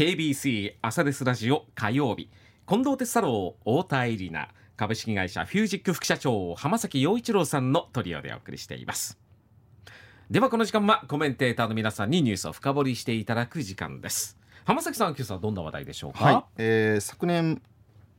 KBC 朝ですラジオ火曜日。近藤哲太郎太田恵里奈。株式会社フュージック副社長浜崎陽一郎さんのトリオでお送りしています。ではこの時間はコメンテーターの皆さんにニュースを深掘りしていただく時間です。浜崎さん今朝はどんな話題でしょうか、はい。えー、昨年、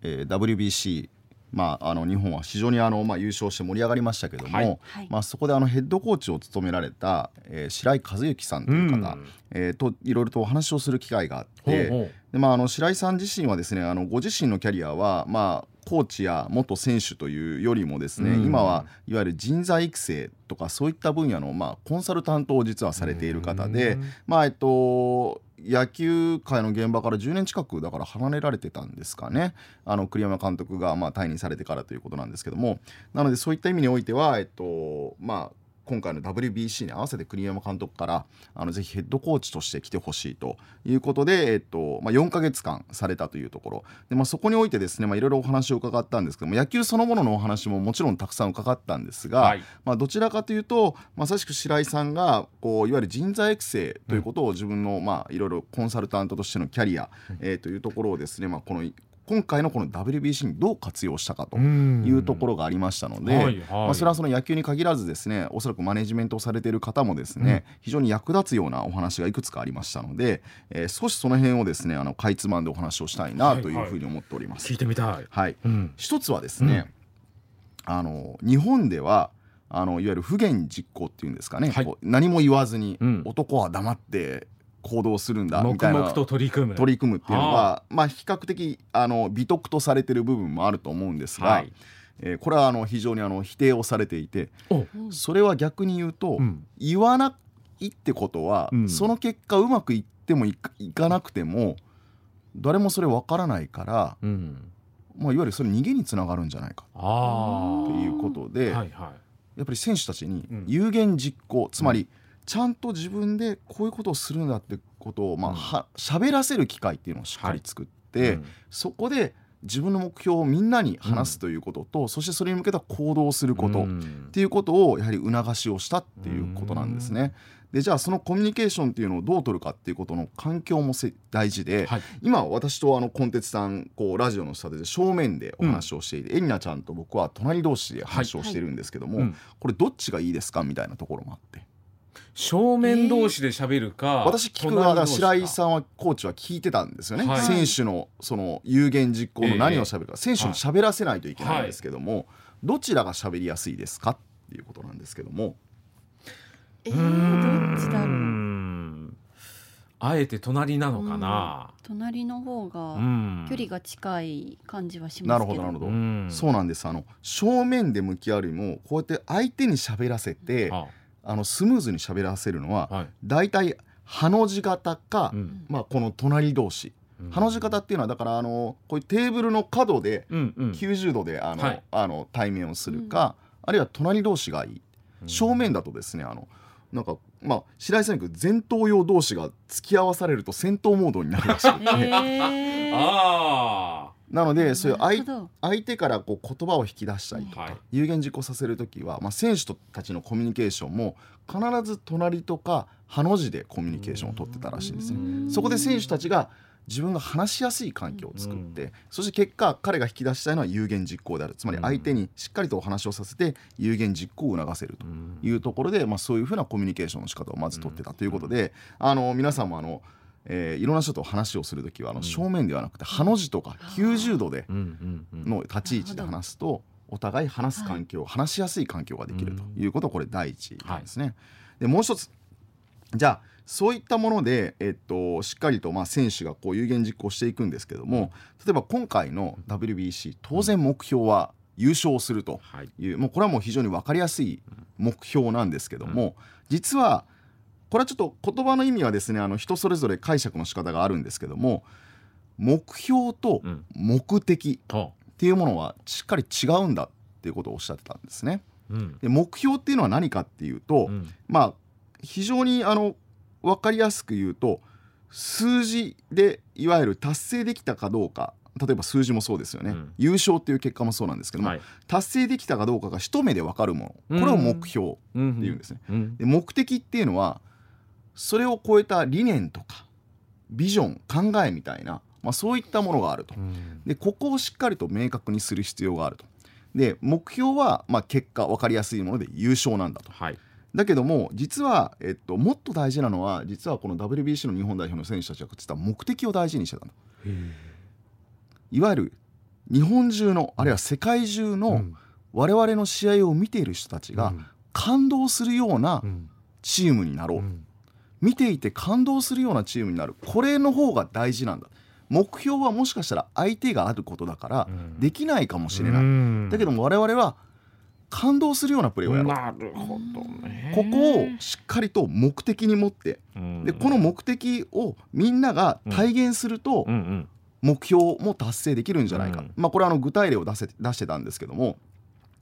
えー、WBC まあ、あの日本は非常にあの、まあ、優勝して盛り上がりましたけども、はい、まあ、そこであのヘッドコーチを務められた、えー、白井和幸さんという方、うん、えー、といろいろとお話をする機会があってで、まあ、あの白井さん自身はですねあのご自身のキャリアは、まあ、コーチや元選手というよりもですね、うん、今はいわゆる人材育成とかそういった分野の、まあ、コンサルタントを実はされている方で、まあえっと野球界の現場から10年近くだから離れられてたんですかね。あの栗山監督がまあ退任されてからということなんですけども。なのでそういった意味においては、えっとまあ、今回の WBC に合わせて栗山監督からあのぜひヘッドコーチとして来てほしいということで、えっとまあ、4か月間されたというところ。で、まあ、そこにおいてですね、まあ、いろいろお話を伺ったんですけども野球そのもののお話ももちろんたくさん伺ったんですが、はい、まあ、どちらかというとまさしく白井さんがこういわゆる人材育成ということを自分の、まあ、いろいろコンサルタントとしてのキャリア、えー、というところをですね、まあ、この今回のこの WBC にどう活用したかというところがありましたので、はいはい、まあ、それはその野球に限らずですねおそらくマネジメントをされている方もですね、うん、非常に役立つようなお話がいくつかありましたので、えー、少しその辺をですねあのかいつまんでお話をしたいなというふうに思っております。はいはい、聞いてみたい、はい。うん、一つはですね、うん、あの日本ではあのいわゆる不言実行っていうんですかね、はい、何も言わずに、男は黙って行動するんだみたいな。取り組む。取り組むっていうのはまあ、比較的あの美徳とされてる部分もあると思うんですが、はい、えー、これはあの非常にあの否定をされていてそれは逆に言うと、うん、言わないってことは、うん、その結果うまくいってもいかなくても誰もそれ分からないから、うん、まあ、いわゆるそれ逃げにつながるんじゃないか。ということで、はいはい、やっぱり選手たちに有言実行、つまり、ちゃんと自分でこういうことをするんだってことをまあは喋らせる機会っていうのをしっかり作って、はい。うん、そこで自分の目標をみんなに話すということと、うん、そしてそれに向けた行動をすることっていうことをやはり促しをしたっていうことなんですね。でじゃあそのコミュニケーションっていうのをどう取るかっていうことの環境も大事で、はい、今私とあのコンテツさんこうラジオの下で正面でお話をしていて、うん、エリナちゃんと僕は隣同士で話をしてるんですけども、はい。はい、これどっちがいいですかみたいなところもあって。正面同士で喋るか、えー、私聞く側白井さんはコーチは聞いてたんですよね、はい、選手のその有言実行の何を喋るか、えー、選手に喋らせないといけないんですけども、はい、どちらが喋りやすいですかっていうことなんですけども。えー、どっちだろう？あえて隣なのかな、うん、隣の方が距離が近い感じはしますけど、なるほどなるほど、うん、そうなんです。あの正面で向き合うよりもこうやって相手に喋らせて、うんあのスムーズに喋らせるのは、はい、大体ハの字型か、うん、まあ、この隣同士、うん、ハの字型っていうのはだからあのこういうテーブルの角で90度であの、はい、あの対面をするか、うん、あるいは隣同士がいい。正面だとですねあのなんかまあ白井さんに前頭葉同士が付き合わされると戦闘モードになるらしくて、えー、ああなのでそういう相相手からこう言葉を引き出したりとか、はい、有言実行させる時は、まあ、選手たちのコミュニケーションも必ず隣とかハの字でコミュニケーションを取ってたらしいんですね。そこで選手たちが自分が話しやすい環境を作って、そして結果彼が引き出したいのは有言実行である。つまり相手にしっかりとお話をさせて有言実行を促せるというところで、まあ、そういうふうなコミュニケーションの仕方をまず取ってたということで、あの皆さんもあのえー、いろんな人と話をする時はあの正面ではなくてハの字とか90度での立ち位置で話すとお互い話す環境、話しやすい環境ができるとい。うことこれ第一なんですね。でもう一つじゃあそういったもので、えっと、しっかりとまあ選手がこう有言実行していくんですけども例えば今回の WBC 当然目標は優勝するという、もうこれはもう非常に分かりやすい目標なんですけども、実はこれはちょっと言葉の意味はですねあの人それぞれ解釈の仕方があるんですけども目標と目的っていうものはしっかり違うんだっていうことをおっしゃってたんですね。うん、で目標っていうのは何かっていうと、うん、まあ非常にあの分かりやすく言うと数字でいわゆる達成できたかどうか例えば数字もそうですよね、うん、優勝っていう結果もそうなんですけども、はい、達成できたかどうかが一目で分かるもの。これを目標っていうんですね。で目的っていうのはそれを超えた理念とかビジョン考えみたいな、まあ、そういったものがあると、でここをしっかりと明確にする必要があると。で目標はまあ結果分かりやすいもので優勝なんだと。はい。だけども実は、えっと、もっと大事なのは実はこの WBC の日本代表の選手たちは実は目的を大事にしてたの。いわゆる日本中のあるいは世界中の我々の試合を見ている人たちが感動するようなチームになろう、見ていて感動するようなチームになる。これの方が大事なんだ。目標はもしかしたら相手があることだからできないかもしれない、だけども我々は感動するようなプレーをやろう。なるほどね。ここをしっかりと目的に持って。でこの目的をみんなが体現すると、目標も達成できるんじゃないか、うん、まあ、これはあの具体例を出せ出してたんですけども、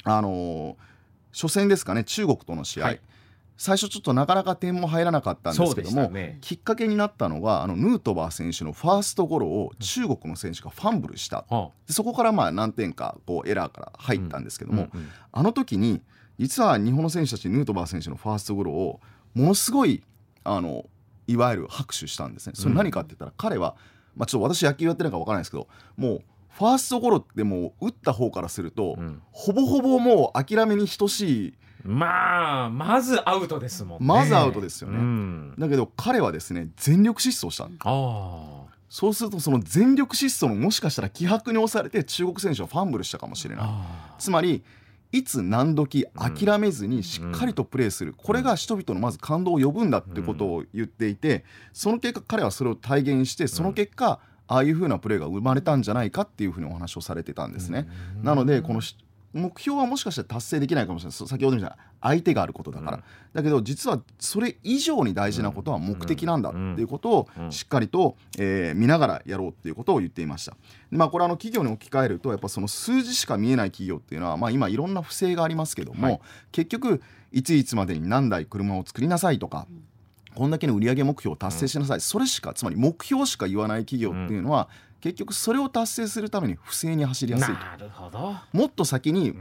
あのー、初戦ですかね中国との試合、はい、最初ちょっとなかなか点も入らなかったんですけども、ね、きっかけになったのがあのヌートバー選手のファーストゴロを中国の選手がファンブルした、うん、そこからまあ何点かこうエラーから入ったんですけども、うんうん。うん、あの時に実は日本の選手たちヌートバー選手のファーストゴロをものすごいあのいわゆる拍手したんですね。それ何かって言ったら、彼はまあ、ちょっと私野球やってるか分からないですけどもうファーストゴロってもう打った方からすると、うん、ほぼほぼもう諦めに等しい。まあまずアウトですもんね。まずアウトですよね、うん、だけど彼はですね全力疾走した。そうするとその全力疾走のもしかしたら気迫に押されて中国選手はファンブルしたかもしれない。つまりいつ何時諦めずにしっかりとプレーする、これが人々のまず感動を呼ぶんだってことを言っていてその結果彼はそれを体現してその結果、ああいうふうなプレーが生まれたんじゃないかっていうふうにお話をされてたんですね。なのでこの目標はもしかしたら達成できないかもしれない。先ほどみたいな相手があることだから、うん、だけど実はそれ以上に大事なことは目的なんだっていうことをしっかりと、えー、見ながらやろうっていうことを言っていました。で、まあ、これあの企業に置き換えるとやっぱその数字しか見えない企業っていうのは、まあ、今いろんな不正がありますけども、はい、結局いついつまでに何台車を作りなさいとか、こんだけの売上目標を達成しなさい、それしかつまり目標しか言わない企業っていうのは、結局それを達成するために不正に走りやすいなるほど。もっと先に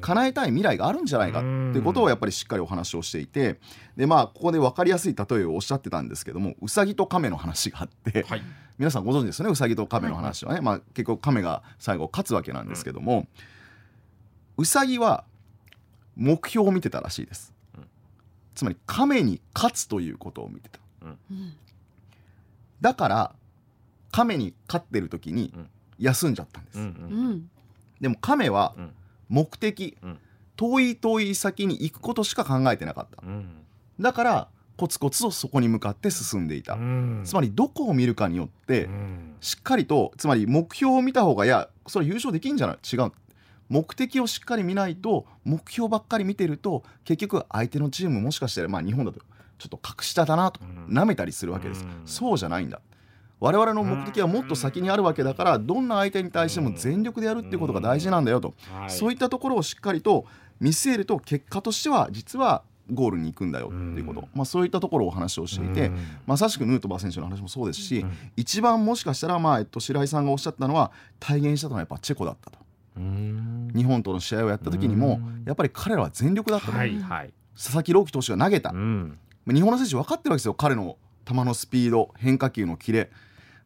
叶えたい未来があるんじゃないかっていうことをやっぱりしっかりお話をしていてでまあここで分かりやすい例えをおっしゃってたんですけどもうさぎと亀の話があって、はい、皆さんご存知ですよね？うさぎと亀の話はね、はい、まあ、結構亀が最後勝つわけなんですけども、うさぎは目標を見てたらしいです、うん、つまり亀に勝つということを見てた、うん、だから亀に飼ってる時に休んじゃったんです、うんうん、でも亀は目的、うん、遠い遠い先に行くことしか考えてなかった、だからコツコツとそこに向かって進んでいた、つまりどこを見るかによってしっかりとつまり目標を見た方がいやそれ優勝できんじゃない？違う目的をしっかり見ないと目標ばっかり見てると結局相手のチームもしかしたらまあ日本だとちょっと格下だなと舐めたりするわけです、そうじゃないんだ。我々の目的はもっと先にあるわけだからどんな相手に対しても全力でやるっていうことが大事なんだよと、そういったところをしっかりと見据えると結果としては実はゴールに行くんだよっていうこと、まあ、そういったところをお話をしていて、まさしくヌートバー選手の話もそうですし、一番もしかしたら、まあえっと、白井さんがおっしゃったのは体現したのはやっぱチェコだったと。日本との試合をやった時にもやっぱり彼らは全力だったと、はいはい、佐々木朗希投手が投げた、日本の選手分かってるわけですよ。彼の球のスピード変化球のキレ。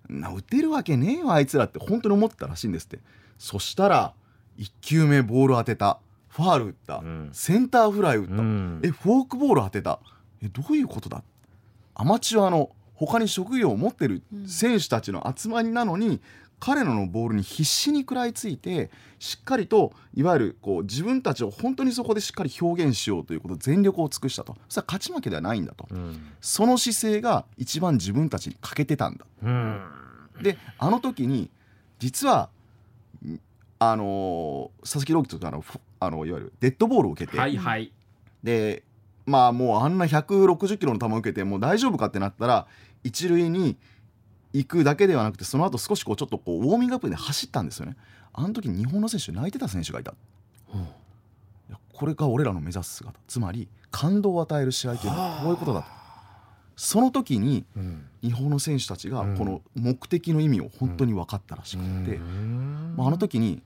な打てるわけねえわあいつらって本当に思ったらしいんですって。そしたら1球目ボール当てた。ファール打った、うん、センターフライ打った、うん、えフォークボール当てた。えどういうことだ？アマチュアの他に職業を持ってる選手たちの集まりなのに、彼らのボールに必死に食らいついてしっかりといわゆるこう自分たちを本当にそこでしっかり表現しようということ全力を尽くしたと。それは勝ち負けではないんだと、うん、その姿勢が一番自分たちに欠けてたんだ、うん、であの時に実はあの佐々木朗希とかのあのいわゆるデッドボールを受けて、はいはい、でまあもうあんな160キロの球を受けてもう大丈夫かってなったら一塁に行くだけではなくてその後少しこうちょっとこうウォーミングアップで走ったんですよね。あの時日本の選手泣いてた選手がいた、うん、これが俺らの目指す姿。つまり感動を与える試合というのはこういうことだと。その時に日本の選手たちがこの目的の意味を本当に分かったらしくて、まあ、あの時に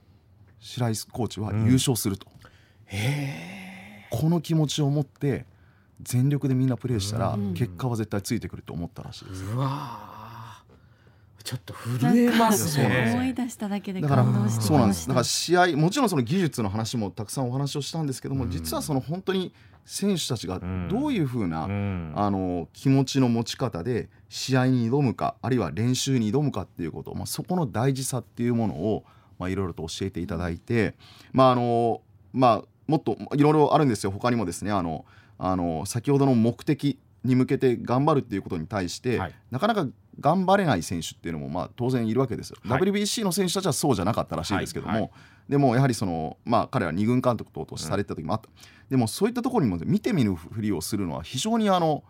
白井コーチは優勝すると、この気持ちを持って全力でみんなプレーしたら結果は絶対ついてくると思ったらしいです。ちょっと震えますね。思い出しただけで感動してそうなんです。だから試合もちろんその技術の話もたくさんお話をしたんですけども、うん、実はその本当に選手たちがどういうふうな、うん、あの気持ちの持ち方で試合に挑むかあるいは練習に挑むかっていうこと、まあ、そこの大事さっていうものをまあいろいろと教えていただいて、まああのまあ、もっといろいろあるんですよ。他にもですねあのあの先ほどの目的に向けて頑張るっていうことに対して、はい、なかなか頑張れない選手っていうのもまあ当然いるわけですよ、はい、WBC の選手たちはそうじゃなかったらしいですけども、はい。はい、でもやはりその、まあ、彼は2軍監督等とされた時もあった、うん、でもそういったところにも見てみるふりをするのは非常にあの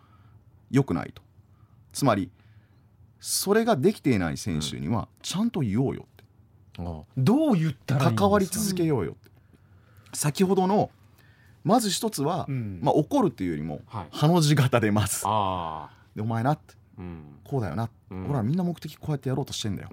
良くないと。つまりそれができていない選手にはちゃんと言おうよって、うん、どう言ったら関わり続けようよって、先ほどのまず一つは、うん、まあ、怒るっていうよりも、はい、ハの字型で待つ。でお前なって、うん、こうだよな、うん、俺はみんな目的こうやってやろうとしてんだよ、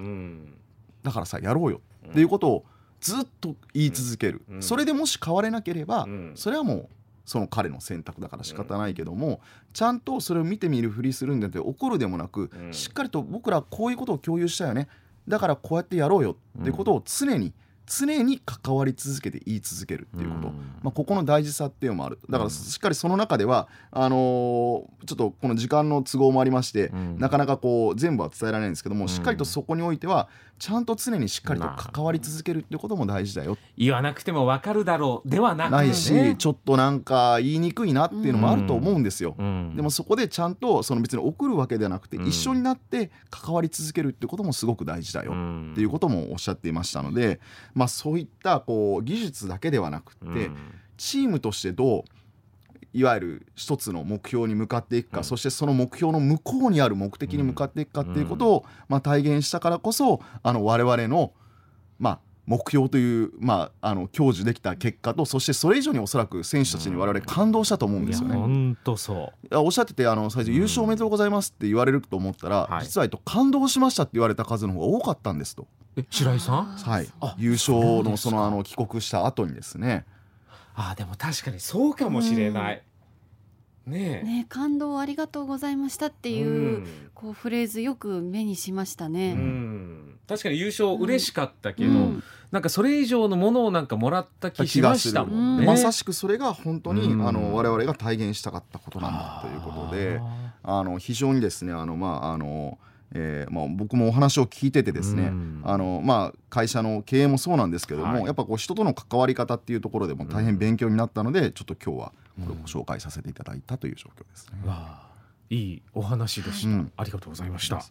だからさやろうよ。っていうことをずっと言い続ける、それでもし変われなければ、それはもうその彼の選択だから仕方ないけども、ちゃんとそれを見てみるふりするんだって怒るでもなく、しっかりと僕らこういうことを共有したよね。だからこうやってやろうよっていうことを常に、常に関わり続けて言い続けるっていうこと、まあ、ここの大事さっていうのもあるだからしっかりその中ではあのー、ちょっとこの時間の都合もありまして、なかなかこう全部は伝えられないんですけどもしっかりとそこにおいてはちゃんと常にしっかりと関わり続けるっていうことも大事だよ言わなくても分かるだろうではなく、ないしちょっとなんか言いにくいなっていうのもあると思うんですよ、でもそこでちゃんとその別に送るわけではなくて、一緒になって関わり続けるってこともすごく大事だよっていうこともおっしゃっていましたので、まあ、そういったこう技術だけではなくて、チームとしてどういわゆる一つの目標に向かっていくか、うん、そしてその目標の向こうにある目的に向かっていくかっていうことを、まあ、体現したからこそあの我々の、まあ、目標という、まあ、あの享受できた結果とそしてそれ以上におそらく選手たちに我々感動したと思うんですよね。本当そう。おっしゃっててあの最初優勝おめでとうございますって言われると思ったら、実は、えっと、感動しましたって言われた数の方が多かったんですと。え白井さん？はい。優勝のそのあの帰国した後にですね。あでも確かにそうかもしれない。ねね感動ありがとうございましたっていう、うん、こうフレーズよく目にしましたね、うん、確かに優勝嬉しかったけど、うん、なんかそれ以上のものをなんかもらった気しましたもんね。まさしくそれが本当に、あの我々が体現したかったことなんだということであの非常にですねあのまああのえーまあ、僕もお話を聞いててですね、あのまあ、会社の経営もそうなんですけども、はい、やっぱこう人との関わり方っていうところでも大変勉強になったので、ちょっと今日はこれをご紹介させていただいたという状況ですね。いいお話でした、ありがとうございました。